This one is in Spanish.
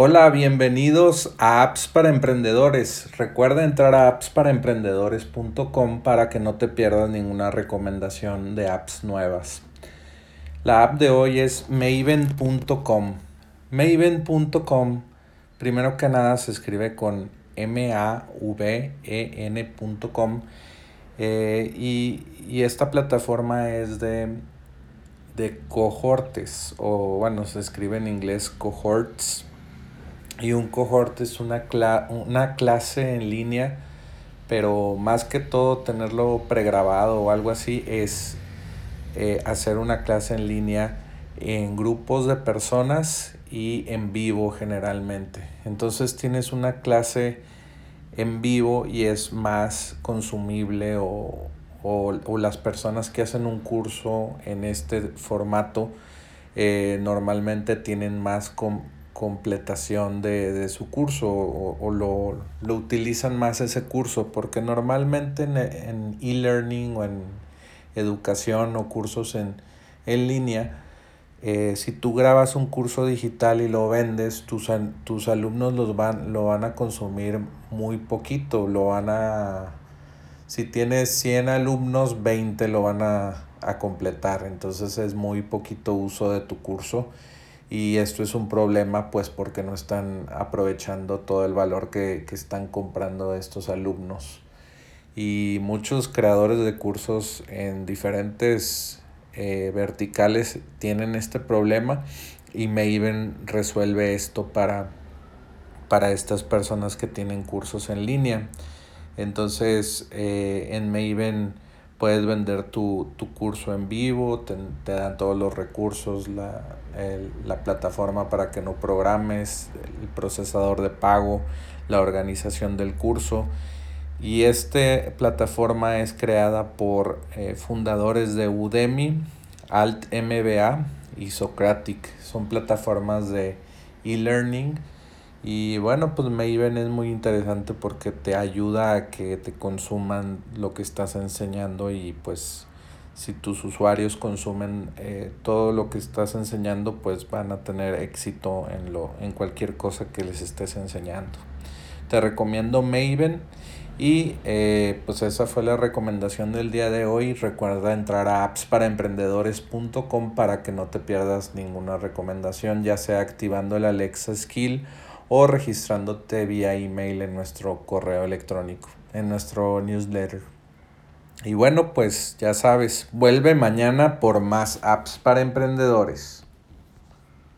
Hola, bienvenidos a Apps para Emprendedores. Recuerda entrar a appsparaemprendedores.com para que no te pierdas ninguna recomendación de apps nuevas. La app de hoy es maven.com. Maven.com, primero que nada se escribe con M-A-V-E-N.com eh, y, y esta plataforma es de, de cohortes o bueno, se escribe en inglés cohorts y un cohort es una, una clase en línea, pero más que todo tenerlo pregrabado o algo así es eh, hacer una clase en línea en grupos de personas y en vivo generalmente. Entonces tienes una clase en vivo y es más consumible o, o, las personas que hacen un curso en este formato eh, normalmente tienen más completación de, su curso o, lo, utilizan más ese curso porque normalmente en e-learning o en educación o cursos en, línea, eh, si tú grabas un curso digital y lo vendes, tus, tus alumnos los van, lo van a consumir muy poquito, lo van a... Si tienes 100 alumnos, 20 lo van a, a completar, entonces es muy poquito uso de tu curso y esto es un problema pues porque no están aprovechando todo el valor que, están comprando estos alumnos. Y muchos creadores de cursos en diferentes eh, verticales tienen este problema y Maven resuelve esto para, para estas personas que tienen cursos en línea. Entonces eh, en Maven puedes vender tu, curso en vivo, te, dan todos los recursos, la, la, plataforma para que no programes, el procesador de pago, la organización del curso. Y esta plataforma es creada por eh, fundadores de Udemy, Alt MBA y Socratic. Son plataformas de e-learning y bueno, pues Maven es muy interesante porque te ayuda a que te consuman lo que estás enseñando y pues si tus usuarios consumen eh, todo lo que estás enseñando, pues van a tener éxito en, lo, en cualquier cosa que les estés enseñando. Te recomiendo Maven y eh, pues esa fue la recomendación del día de hoy. Recuerda entrar a appsparaemprendedores.com para que no te pierdas ninguna recomendación, ya sea activando el Alexa Skill o registrándote vía email en nuestro correo electrónico, en nuestro newsletter. Y bueno, pues ya sabes, vuelve mañana por más apps para emprendedores.